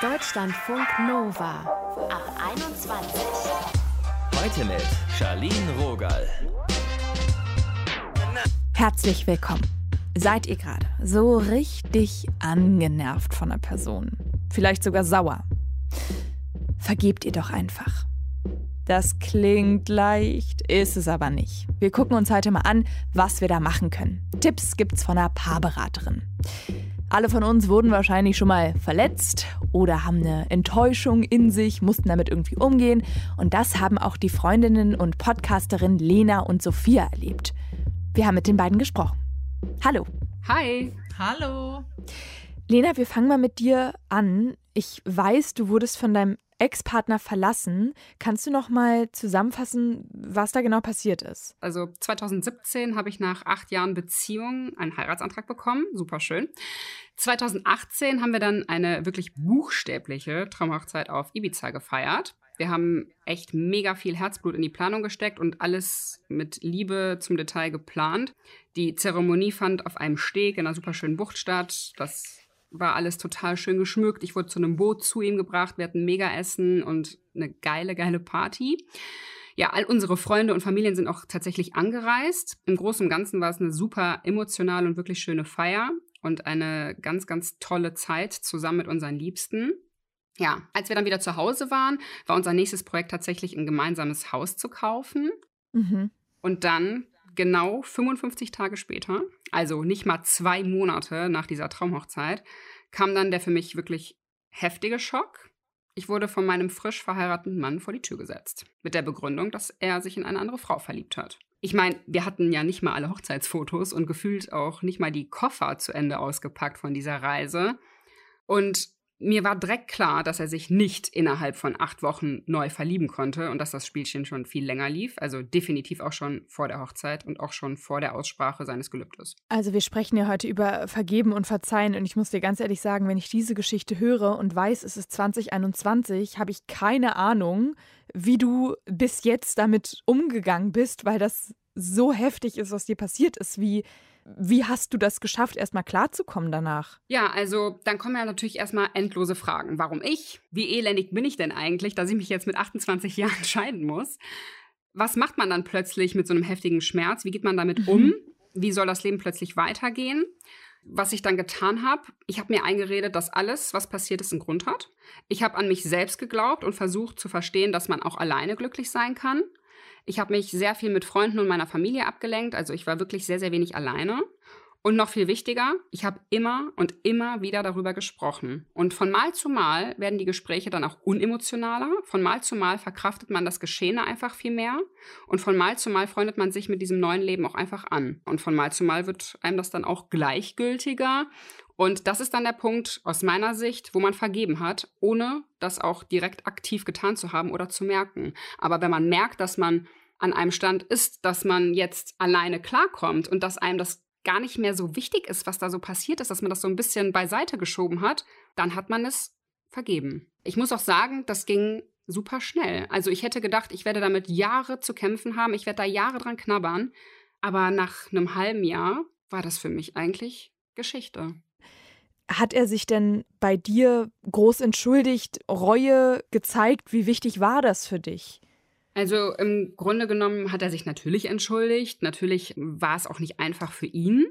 Deutschlandfunk Nova ab 21. Heute mit Charlene Rogal. Herzlich willkommen. Seid ihr gerade so richtig angenervt von einer Person? Vielleicht sogar sauer? Vergebt ihr doch einfach. Das klingt leicht, ist es aber nicht. Wir gucken uns heute mal an, was wir da machen können. Tipps gibt's von einer Paarberaterin. Alle von uns wurden wahrscheinlich schon mal verletzt oder haben eine Enttäuschung in sich, mussten damit irgendwie umgehen. Und das haben auch die Freundinnen und Podcasterinnen Lena und Sophia erlebt. Wir haben mit den beiden gesprochen. Hallo. Hi. Hallo. Lena, wir fangen mal mit dir an. Ich weiß, du wurdest von deinem Ex-Partner verlassen. Kannst du noch mal zusammenfassen, was da genau passiert ist? Also 2017 habe ich nach acht Jahren Beziehung einen Heiratsantrag bekommen. Super schön. 2018 haben wir dann eine wirklich buchstäbliche Traumhochzeit auf Ibiza gefeiert. Wir haben echt mega viel Herzblut in die Planung gesteckt und alles mit Liebe zum Detail geplant. Die Zeremonie fand auf einem Steg in einer super schönen Bucht statt. Das war alles total schön geschmückt. Ich wurde zu einem Boot zu ihm gebracht. Wir hatten mega Essen und eine geile, geile Party. Ja, all unsere Freunde und Familien sind auch tatsächlich angereist. Im Großen und Ganzen war es eine super emotionale und wirklich schöne Feier und eine ganz, ganz tolle Zeit zusammen mit unseren Liebsten. Ja, als wir dann wieder zu Hause waren, war unser nächstes Projekt tatsächlich ein gemeinsames Haus zu kaufen. Mhm. Und dann genau 55 Tage später, also nicht mal zwei Monate nach dieser Traumhochzeit, kam dann der für mich wirklich heftige Schock. Ich wurde von meinem frisch verheirateten Mann vor die Tür gesetzt. Mit der Begründung, dass er sich in eine andere Frau verliebt hat. Ich meine, wir hatten ja nicht mal alle Hochzeitsfotos und gefühlt auch nicht mal die Koffer zu Ende ausgepackt von dieser Reise. Und mir war direkt klar, dass er sich nicht innerhalb von acht Wochen neu verlieben konnte und dass das Spielchen schon viel länger lief. Also definitiv auch schon vor der Hochzeit und auch schon vor der Aussprache seines Gelübdes. Also wir sprechen ja heute über Vergeben und Verzeihen und ich muss dir ganz ehrlich sagen, wenn ich diese Geschichte höre und weiß, es ist 2021, habe ich keine Ahnung, wie du bis jetzt damit umgegangen bist, weil das so heftig ist, was dir passiert ist, wie wie hast du das geschafft, erstmal klarzukommen danach? Ja, also dann kommen ja natürlich erstmal endlose Fragen. Warum ich? Wie elendig bin ich denn eigentlich, dass ich mich jetzt mit 28 Jahren scheiden muss? Was macht man dann plötzlich mit so einem heftigen Schmerz? Wie geht man damit mhm. um? Wie soll das Leben plötzlich weitergehen? Was ich dann getan habe, ich habe mir eingeredet, dass alles, was passiert ist, einen Grund hat. Ich habe an mich selbst geglaubt und versucht zu verstehen, dass man auch alleine glücklich sein kann. Ich habe mich sehr viel mit Freunden und meiner Familie abgelenkt, also ich war wirklich sehr, sehr wenig alleine. Und noch viel wichtiger, ich habe immer und immer wieder darüber gesprochen. Und von Mal zu Mal werden die Gespräche dann auch unemotionaler. Von Mal zu Mal verkraftet man das Geschehene einfach viel mehr. Und von Mal zu Mal freundet man sich mit diesem neuen Leben auch einfach an. Und von Mal zu Mal wird einem das dann auch gleichgültiger. Und das ist dann der Punkt aus meiner Sicht, wo man vergeben hat, ohne das auch direkt aktiv getan zu haben oder zu merken. Aber wenn man merkt, dass man an einem Stand ist, dass man jetzt alleine klarkommt und dass einem das gar nicht mehr so wichtig ist, was da so passiert ist, dass man das so ein bisschen beiseite geschoben hat, dann hat man es vergeben. Ich muss auch sagen, das ging super schnell. Also ich hätte gedacht, ich werde damit Jahre zu kämpfen haben, ich werde da Jahre dran knabbern, aber nach einem halben Jahr war das für mich eigentlich Geschichte. Hat er sich denn bei dir groß entschuldigt, Reue gezeigt? Wie wichtig war das für dich? Also im Grunde genommen hat er sich natürlich entschuldigt. Natürlich war es auch nicht einfach für ihn,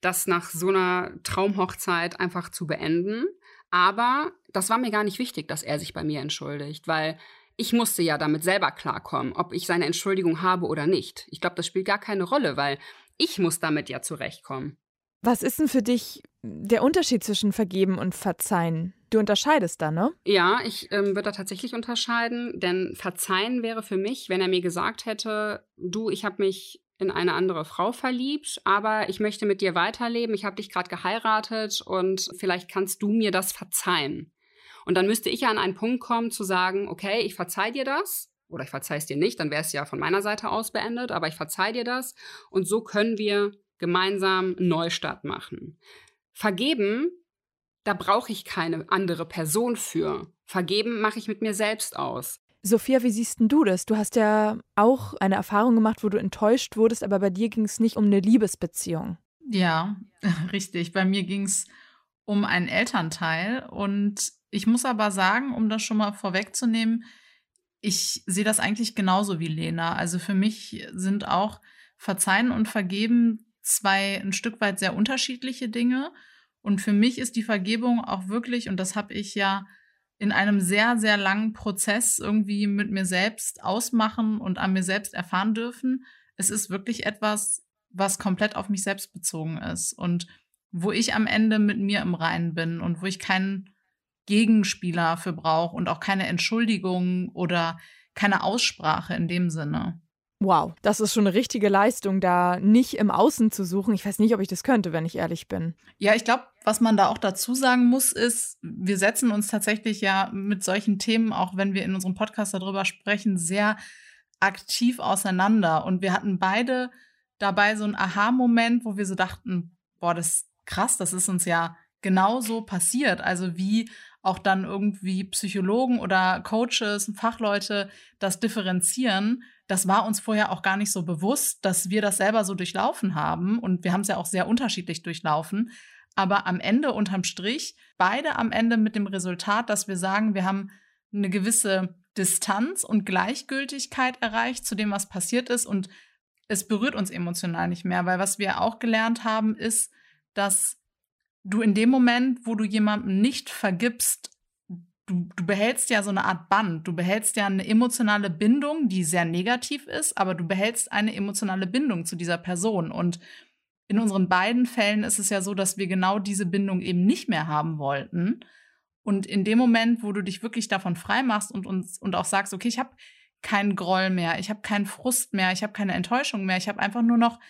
das nach so einer Traumhochzeit einfach zu beenden. Aber das war mir gar nicht wichtig, dass er sich bei mir entschuldigt, weil ich musste ja damit selber klarkommen, ob ich seine Entschuldigung habe oder nicht. Ich glaube, das spielt gar keine Rolle, weil ich muss damit ja zurechtkommen. Was ist denn für dich der Unterschied zwischen vergeben und verzeihen? Du unterscheidest da, ne? Ja, ich ähm, würde da tatsächlich unterscheiden, denn verzeihen wäre für mich, wenn er mir gesagt hätte, du, ich habe mich in eine andere Frau verliebt, aber ich möchte mit dir weiterleben, ich habe dich gerade geheiratet und vielleicht kannst du mir das verzeihen. Und dann müsste ich ja an einen Punkt kommen zu sagen, okay, ich verzeih dir das oder ich verzeih es dir nicht, dann wäre es ja von meiner Seite aus beendet, aber ich verzeih dir das und so können wir gemeinsam Neustart machen. Vergeben, da brauche ich keine andere Person für. Vergeben mache ich mit mir selbst aus. Sophia, wie siehst denn du das? Du hast ja auch eine Erfahrung gemacht, wo du enttäuscht wurdest, aber bei dir ging es nicht um eine Liebesbeziehung. Ja, richtig. Bei mir ging es um einen Elternteil. Und ich muss aber sagen, um das schon mal vorwegzunehmen, ich sehe das eigentlich genauso wie Lena. Also für mich sind auch Verzeihen und Vergeben zwei ein Stück weit sehr unterschiedliche Dinge. Und für mich ist die Vergebung auch wirklich, und das habe ich ja in einem sehr, sehr langen Prozess irgendwie mit mir selbst ausmachen und an mir selbst erfahren dürfen. Es ist wirklich etwas, was komplett auf mich selbst bezogen ist und wo ich am Ende mit mir im Reinen bin und wo ich keinen Gegenspieler für brauche und auch keine Entschuldigung oder keine Aussprache in dem Sinne. Wow, das ist schon eine richtige Leistung, da nicht im Außen zu suchen. Ich weiß nicht, ob ich das könnte, wenn ich ehrlich bin. Ja, ich glaube, was man da auch dazu sagen muss, ist, wir setzen uns tatsächlich ja mit solchen Themen, auch wenn wir in unserem Podcast darüber sprechen, sehr aktiv auseinander. Und wir hatten beide dabei so einen Aha-Moment, wo wir so dachten, boah, das ist krass, das ist uns ja genauso passiert. Also wie auch dann irgendwie Psychologen oder Coaches, Fachleute das differenzieren das war uns vorher auch gar nicht so bewusst, dass wir das selber so durchlaufen haben. Und wir haben es ja auch sehr unterschiedlich durchlaufen. Aber am Ende, unterm Strich, beide am Ende mit dem Resultat, dass wir sagen, wir haben eine gewisse Distanz und Gleichgültigkeit erreicht zu dem, was passiert ist. Und es berührt uns emotional nicht mehr, weil was wir auch gelernt haben, ist, dass du in dem Moment, wo du jemandem nicht vergibst, du, du behältst ja so eine Art Band, du behältst ja eine emotionale Bindung, die sehr negativ ist, aber du behältst eine emotionale Bindung zu dieser Person. Und in unseren beiden Fällen ist es ja so, dass wir genau diese Bindung eben nicht mehr haben wollten. Und in dem Moment, wo du dich wirklich davon frei machst und, uns, und auch sagst, okay, ich habe keinen Groll mehr, ich habe keinen Frust mehr, ich habe keine Enttäuschung mehr, ich habe einfach nur noch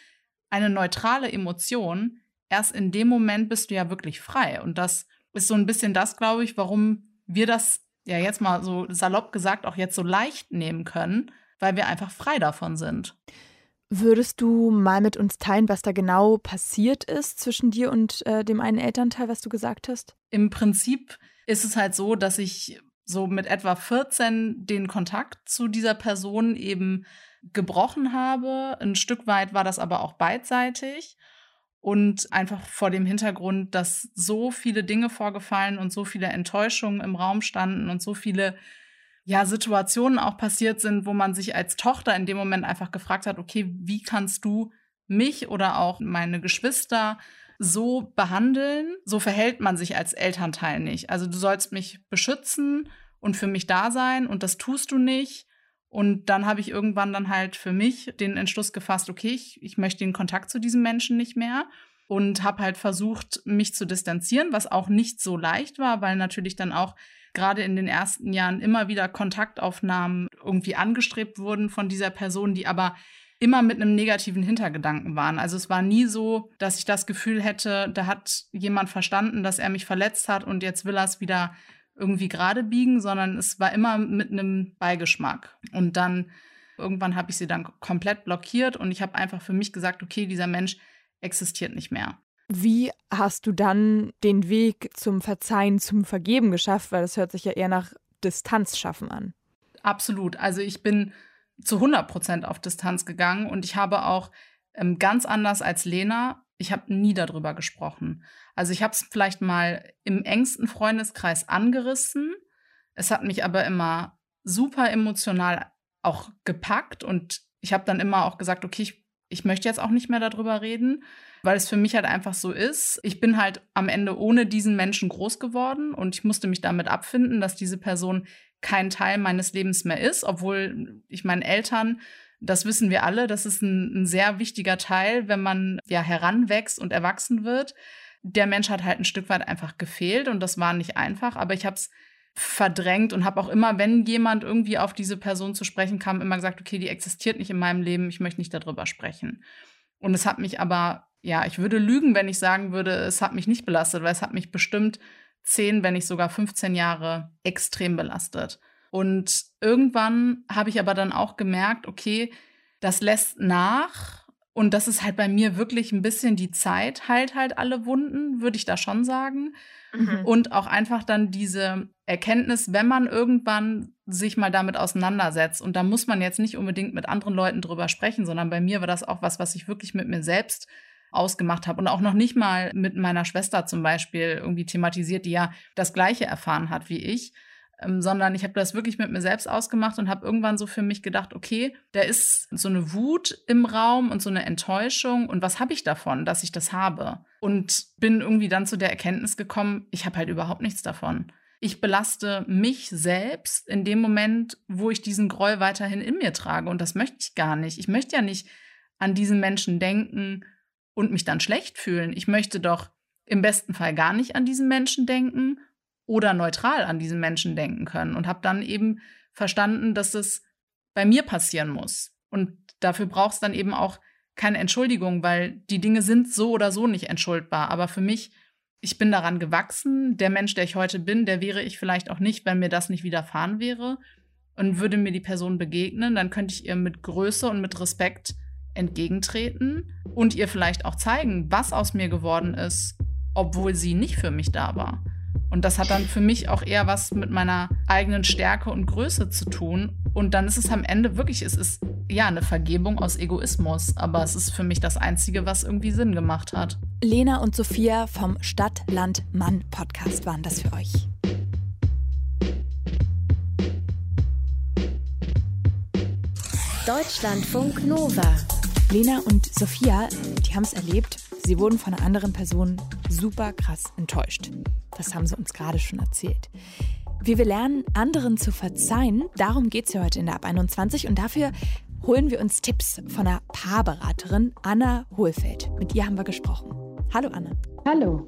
eine neutrale Emotion, erst in dem Moment bist du ja wirklich frei. Und das ist so ein bisschen das, glaube ich, warum wir das ja jetzt mal so salopp gesagt auch jetzt so leicht nehmen können, weil wir einfach frei davon sind. Würdest du mal mit uns teilen, was da genau passiert ist zwischen dir und äh, dem einen Elternteil, was du gesagt hast? Im Prinzip ist es halt so, dass ich so mit etwa 14 den Kontakt zu dieser Person eben gebrochen habe. Ein Stück weit war das aber auch beidseitig. Und einfach vor dem Hintergrund, dass so viele Dinge vorgefallen und so viele Enttäuschungen im Raum standen und so viele ja, Situationen auch passiert sind, wo man sich als Tochter in dem Moment einfach gefragt hat, okay, wie kannst du mich oder auch meine Geschwister so behandeln? So verhält man sich als Elternteil nicht. Also du sollst mich beschützen und für mich da sein und das tust du nicht. Und dann habe ich irgendwann dann halt für mich den Entschluss gefasst, okay, ich, ich möchte den Kontakt zu diesem Menschen nicht mehr und habe halt versucht, mich zu distanzieren, was auch nicht so leicht war, weil natürlich dann auch gerade in den ersten Jahren immer wieder Kontaktaufnahmen irgendwie angestrebt wurden von dieser Person, die aber immer mit einem negativen Hintergedanken waren. Also es war nie so, dass ich das Gefühl hätte, da hat jemand verstanden, dass er mich verletzt hat und jetzt will er es wieder irgendwie gerade biegen, sondern es war immer mit einem Beigeschmack. Und dann irgendwann habe ich sie dann komplett blockiert und ich habe einfach für mich gesagt, okay, dieser Mensch existiert nicht mehr. Wie hast du dann den Weg zum Verzeihen, zum Vergeben geschafft? Weil das hört sich ja eher nach Distanz schaffen an. Absolut. Also ich bin zu 100 Prozent auf Distanz gegangen und ich habe auch ähm, ganz anders als Lena ich habe nie darüber gesprochen. Also ich habe es vielleicht mal im engsten Freundeskreis angerissen. Es hat mich aber immer super emotional auch gepackt und ich habe dann immer auch gesagt, okay, ich, ich möchte jetzt auch nicht mehr darüber reden, weil es für mich halt einfach so ist. Ich bin halt am Ende ohne diesen Menschen groß geworden und ich musste mich damit abfinden, dass diese Person kein Teil meines Lebens mehr ist, obwohl ich meinen Eltern das wissen wir alle. Das ist ein, ein sehr wichtiger Teil, wenn man ja heranwächst und erwachsen wird. Der Mensch hat halt ein Stück weit einfach gefehlt und das war nicht einfach, aber ich habe es verdrängt und habe auch immer, wenn jemand irgendwie auf diese Person zu sprechen kam, immer gesagt, okay, die existiert nicht in meinem Leben, ich möchte nicht darüber sprechen. Und es hat mich aber, ja, ich würde lügen, wenn ich sagen würde, es hat mich nicht belastet, weil es hat mich bestimmt zehn, wenn nicht sogar 15 Jahre extrem belastet. Und irgendwann habe ich aber dann auch gemerkt, okay, das lässt nach. Und das ist halt bei mir wirklich ein bisschen die Zeit, heilt halt alle Wunden, würde ich da schon sagen. Mhm. Und auch einfach dann diese Erkenntnis, wenn man irgendwann sich mal damit auseinandersetzt. Und da muss man jetzt nicht unbedingt mit anderen Leuten drüber sprechen, sondern bei mir war das auch was, was ich wirklich mit mir selbst ausgemacht habe und auch noch nicht mal mit meiner Schwester zum Beispiel irgendwie thematisiert, die ja das Gleiche erfahren hat wie ich, ähm, sondern ich habe das wirklich mit mir selbst ausgemacht und habe irgendwann so für mich gedacht, okay, da ist so eine Wut im Raum und so eine Enttäuschung und was habe ich davon, dass ich das habe? Und bin irgendwie dann zu der Erkenntnis gekommen, ich habe halt überhaupt nichts davon. Ich belaste mich selbst in dem Moment, wo ich diesen Groll weiterhin in mir trage. Und das möchte ich gar nicht. Ich möchte ja nicht an diesen Menschen denken und mich dann schlecht fühlen. Ich möchte doch im besten Fall gar nicht an diesen Menschen denken oder neutral an diesen Menschen denken können. Und habe dann eben verstanden, dass es bei mir passieren muss. Und dafür braucht es dann eben auch keine Entschuldigung, weil die Dinge sind so oder so nicht entschuldbar. Aber für mich ich bin daran gewachsen. Der Mensch, der ich heute bin, der wäre ich vielleicht auch nicht, wenn mir das nicht widerfahren wäre. Und würde mir die Person begegnen, dann könnte ich ihr mit Größe und mit Respekt entgegentreten und ihr vielleicht auch zeigen, was aus mir geworden ist, obwohl sie nicht für mich da war. Und das hat dann für mich auch eher was mit meiner eigenen Stärke und Größe zu tun. Und dann ist es am Ende wirklich, es ist ja eine Vergebung aus Egoismus, aber es ist für mich das Einzige, was irgendwie Sinn gemacht hat. Lena und Sophia vom Stadt, Land, Mann Podcast waren das für euch. Deutschlandfunk Nova. Lena und Sophia, die haben es erlebt. Sie wurden von einer anderen Person super krass enttäuscht. Das haben sie uns gerade schon erzählt. Wie wir lernen, anderen zu verzeihen, darum geht es ja heute in der Ab 21 und dafür holen wir uns Tipps von einer Paarberaterin, Anna Hohlfeld. Mit ihr haben wir gesprochen. Hallo Anna. Hallo.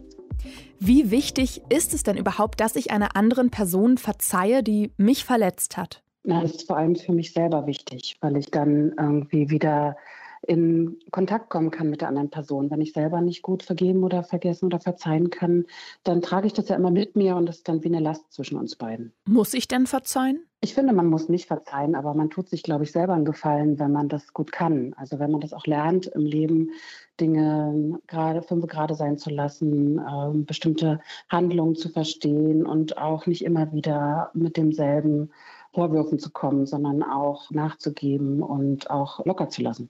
Wie wichtig ist es denn überhaupt, dass ich einer anderen Person verzeihe, die mich verletzt hat? Na, das ist vor allem für mich selber wichtig, weil ich dann irgendwie wieder in Kontakt kommen kann mit der anderen Person. Wenn ich selber nicht gut vergeben oder vergessen oder verzeihen kann, dann trage ich das ja immer mit mir und das ist dann wie eine Last zwischen uns beiden. Muss ich denn verzeihen? Ich finde, man muss nicht verzeihen, aber man tut sich, glaube ich, selber einen Gefallen, wenn man das gut kann. Also wenn man das auch lernt im Leben, Dinge gerade fünf gerade sein zu lassen, äh, bestimmte Handlungen zu verstehen und auch nicht immer wieder mit demselben Vorwürfen zu kommen, sondern auch nachzugeben und auch locker zu lassen.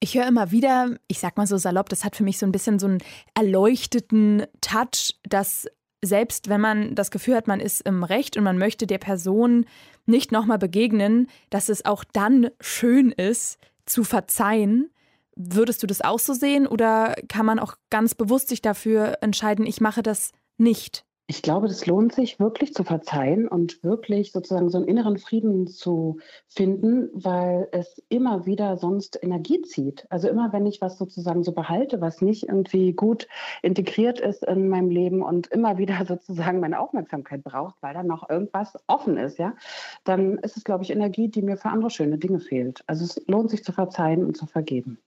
Ich höre immer wieder, ich sag mal so salopp, das hat für mich so ein bisschen so einen erleuchteten Touch, dass selbst wenn man das Gefühl hat, man ist im Recht und man möchte der Person nicht nochmal begegnen, dass es auch dann schön ist, zu verzeihen. Würdest du das auch so sehen oder kann man auch ganz bewusst sich dafür entscheiden, ich mache das nicht? Ich glaube, das lohnt sich wirklich zu verzeihen und wirklich sozusagen so einen inneren Frieden zu finden, weil es immer wieder sonst Energie zieht. Also immer, wenn ich was sozusagen so behalte, was nicht irgendwie gut integriert ist in meinem Leben und immer wieder sozusagen meine Aufmerksamkeit braucht, weil da noch irgendwas offen ist, ja, dann ist es, glaube ich, Energie, die mir für andere schöne Dinge fehlt. Also es lohnt sich zu verzeihen und zu vergeben.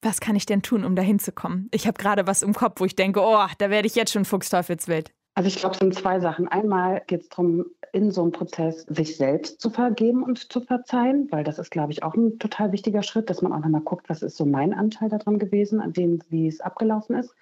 Was kann ich denn tun, um da hinzukommen? Ich habe gerade was im Kopf, wo ich denke, oh, da werde ich jetzt schon Fuchsteufelswild. Also ich glaube, es sind zwei Sachen. Einmal geht es darum, in so einem Prozess sich selbst zu vergeben und zu verzeihen, weil das ist, glaube ich, auch ein total wichtiger Schritt, dass man auch nochmal guckt, was ist so mein Anteil daran gewesen, an dem, wie es abgelaufen ist.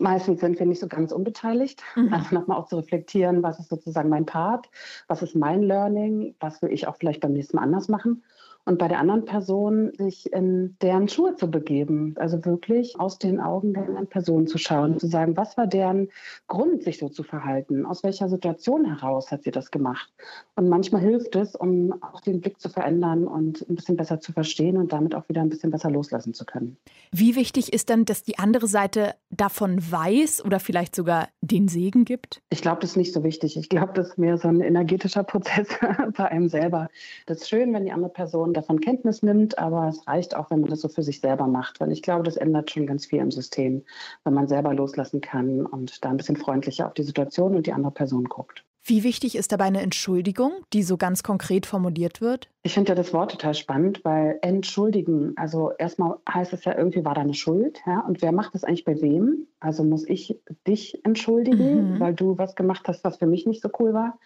Meistens sind wir nicht so ganz unbeteiligt. Mhm. Also nochmal auch zu reflektieren, was ist sozusagen mein Part, was ist mein Learning, was will ich auch vielleicht beim nächsten Mal anders machen und bei der anderen Person sich in deren Schuhe zu begeben. Also wirklich aus den Augen der anderen Person zu schauen, zu sagen, was war deren Grund, sich so zu verhalten? Aus welcher Situation heraus hat sie das gemacht? Und manchmal hilft es, um auch den Blick zu verändern und ein bisschen besser zu verstehen und damit auch wieder ein bisschen besser loslassen zu können. Wie wichtig ist dann, dass die andere Seite davon weiß oder vielleicht sogar den Segen gibt? Ich glaube, das ist nicht so wichtig. Ich glaube, das ist mehr so ein energetischer Prozess bei einem selber. Das ist schön, wenn die andere Person davon Kenntnis nimmt, aber es reicht auch, wenn man das so für sich selber macht, weil ich glaube, das ändert schon ganz viel im System, wenn man selber loslassen kann und da ein bisschen freundlicher auf die Situation und die andere Person guckt. Wie wichtig ist dabei eine Entschuldigung, die so ganz konkret formuliert wird? Ich finde ja das Wort total spannend, weil entschuldigen, also erstmal heißt es ja irgendwie war da eine Schuld, ja, und wer macht das eigentlich bei wem? Also muss ich dich entschuldigen, mhm. weil du was gemacht hast, was für mich nicht so cool war?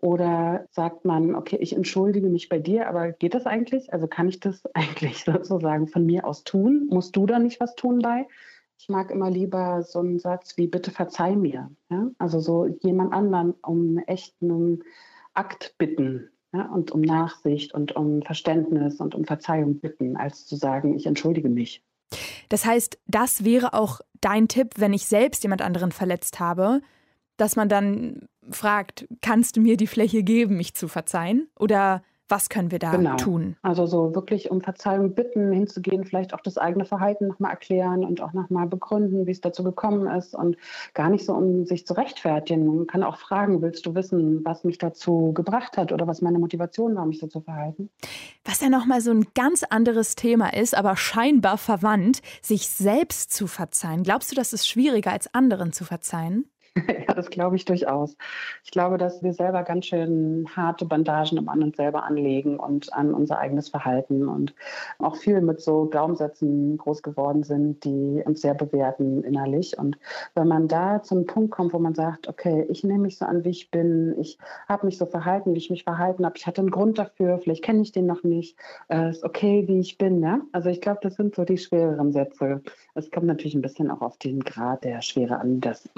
Oder sagt man, okay, ich entschuldige mich bei dir, aber geht das eigentlich? Also kann ich das eigentlich sozusagen von mir aus tun? Musst du da nicht was tun bei? Ich mag immer lieber so einen Satz wie bitte verzeih mir. Ja? Also so jemand anderen um echten Akt bitten ja? und um Nachsicht und um Verständnis und um Verzeihung bitten, als zu sagen, ich entschuldige mich. Das heißt, das wäre auch dein Tipp, wenn ich selbst jemand anderen verletzt habe, dass man dann fragt, kannst du mir die Fläche geben, mich zu verzeihen? Oder was können wir da genau. tun? Also so wirklich um Verzeihung bitten, hinzugehen, vielleicht auch das eigene Verhalten nochmal erklären und auch nochmal begründen, wie es dazu gekommen ist und gar nicht so um sich zu rechtfertigen. Man kann auch fragen, willst du wissen, was mich dazu gebracht hat oder was meine Motivation war, mich so zu verhalten? Was ja nochmal so ein ganz anderes Thema ist, aber scheinbar verwandt, sich selbst zu verzeihen. Glaubst du, das ist schwieriger als anderen zu verzeihen? Ja, das glaube ich durchaus. Ich glaube, dass wir selber ganz schön harte Bandagen an uns selber anlegen und an unser eigenes Verhalten und auch viel mit so Glaubenssätzen groß geworden sind, die uns sehr bewerten innerlich. Und wenn man da zum Punkt kommt, wo man sagt, okay, ich nehme mich so an, wie ich bin, ich habe mich so verhalten, wie ich mich verhalten habe, ich hatte einen Grund dafür, vielleicht kenne ich den noch nicht, es ist okay, wie ich bin. Ja? Also ich glaube, das sind so die schwereren Sätze. Es kommt natürlich ein bisschen auch auf den Grad der Schwere an, das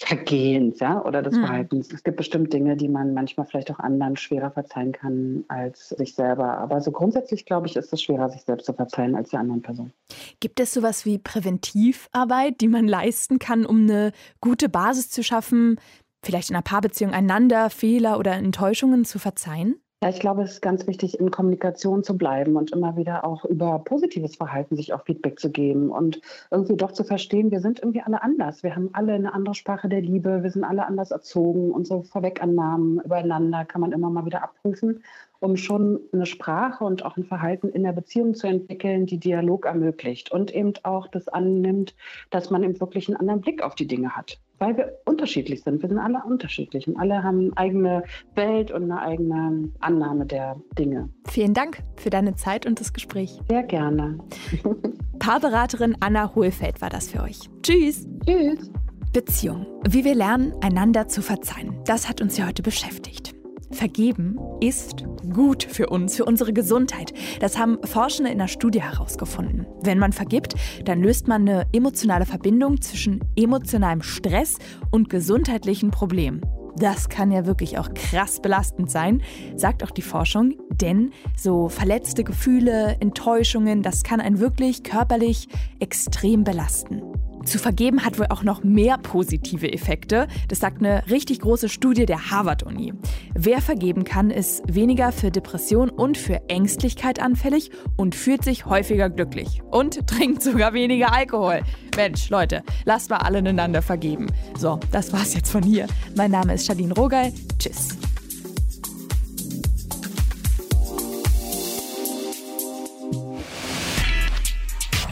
Vergehens, ja, oder des hm. Verhaltens. Es gibt bestimmt Dinge, die man manchmal vielleicht auch anderen schwerer verzeihen kann als sich selber. Aber so grundsätzlich, glaube ich, ist es schwerer, sich selbst zu verzeihen als die anderen Personen. Gibt es sowas wie Präventivarbeit, die man leisten kann, um eine gute Basis zu schaffen, vielleicht in einer Paarbeziehung einander Fehler oder Enttäuschungen zu verzeihen? Ja, ich glaube, es ist ganz wichtig, in Kommunikation zu bleiben und immer wieder auch über positives Verhalten sich auch Feedback zu geben und irgendwie doch zu verstehen, wir sind irgendwie alle anders. Wir haben alle eine andere Sprache der Liebe, wir sind alle anders erzogen. Unsere Vorwegannahmen übereinander kann man immer mal wieder abprüfen, um schon eine Sprache und auch ein Verhalten in der Beziehung zu entwickeln, die Dialog ermöglicht und eben auch das annimmt, dass man eben wirklich einen anderen Blick auf die Dinge hat weil wir unterschiedlich sind. Wir sind alle unterschiedlich und alle haben eine eigene Welt und eine eigene Annahme der Dinge. Vielen Dank für deine Zeit und das Gespräch. Sehr gerne. Paarberaterin Anna Hohlfeld war das für euch. Tschüss. Tschüss. Beziehung. Wie wir lernen, einander zu verzeihen. Das hat uns ja heute beschäftigt. Vergeben ist gut für uns, für unsere Gesundheit. Das haben Forschende in einer Studie herausgefunden. Wenn man vergibt, dann löst man eine emotionale Verbindung zwischen emotionalem Stress und gesundheitlichen Problemen. Das kann ja wirklich auch krass belastend sein, sagt auch die Forschung, denn so verletzte Gefühle, Enttäuschungen, das kann einen wirklich körperlich extrem belasten. Zu vergeben hat wohl auch noch mehr positive Effekte. Das sagt eine richtig große Studie der Harvard-Uni. Wer vergeben kann, ist weniger für Depression und für Ängstlichkeit anfällig und fühlt sich häufiger glücklich. Und trinkt sogar weniger Alkohol. Mensch, Leute, lasst mal alle einander vergeben. So, das war's jetzt von hier. Mein Name ist Shadin Rogal. Tschüss.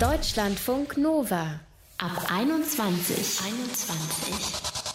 Deutschlandfunk Nova Ab 21. 21.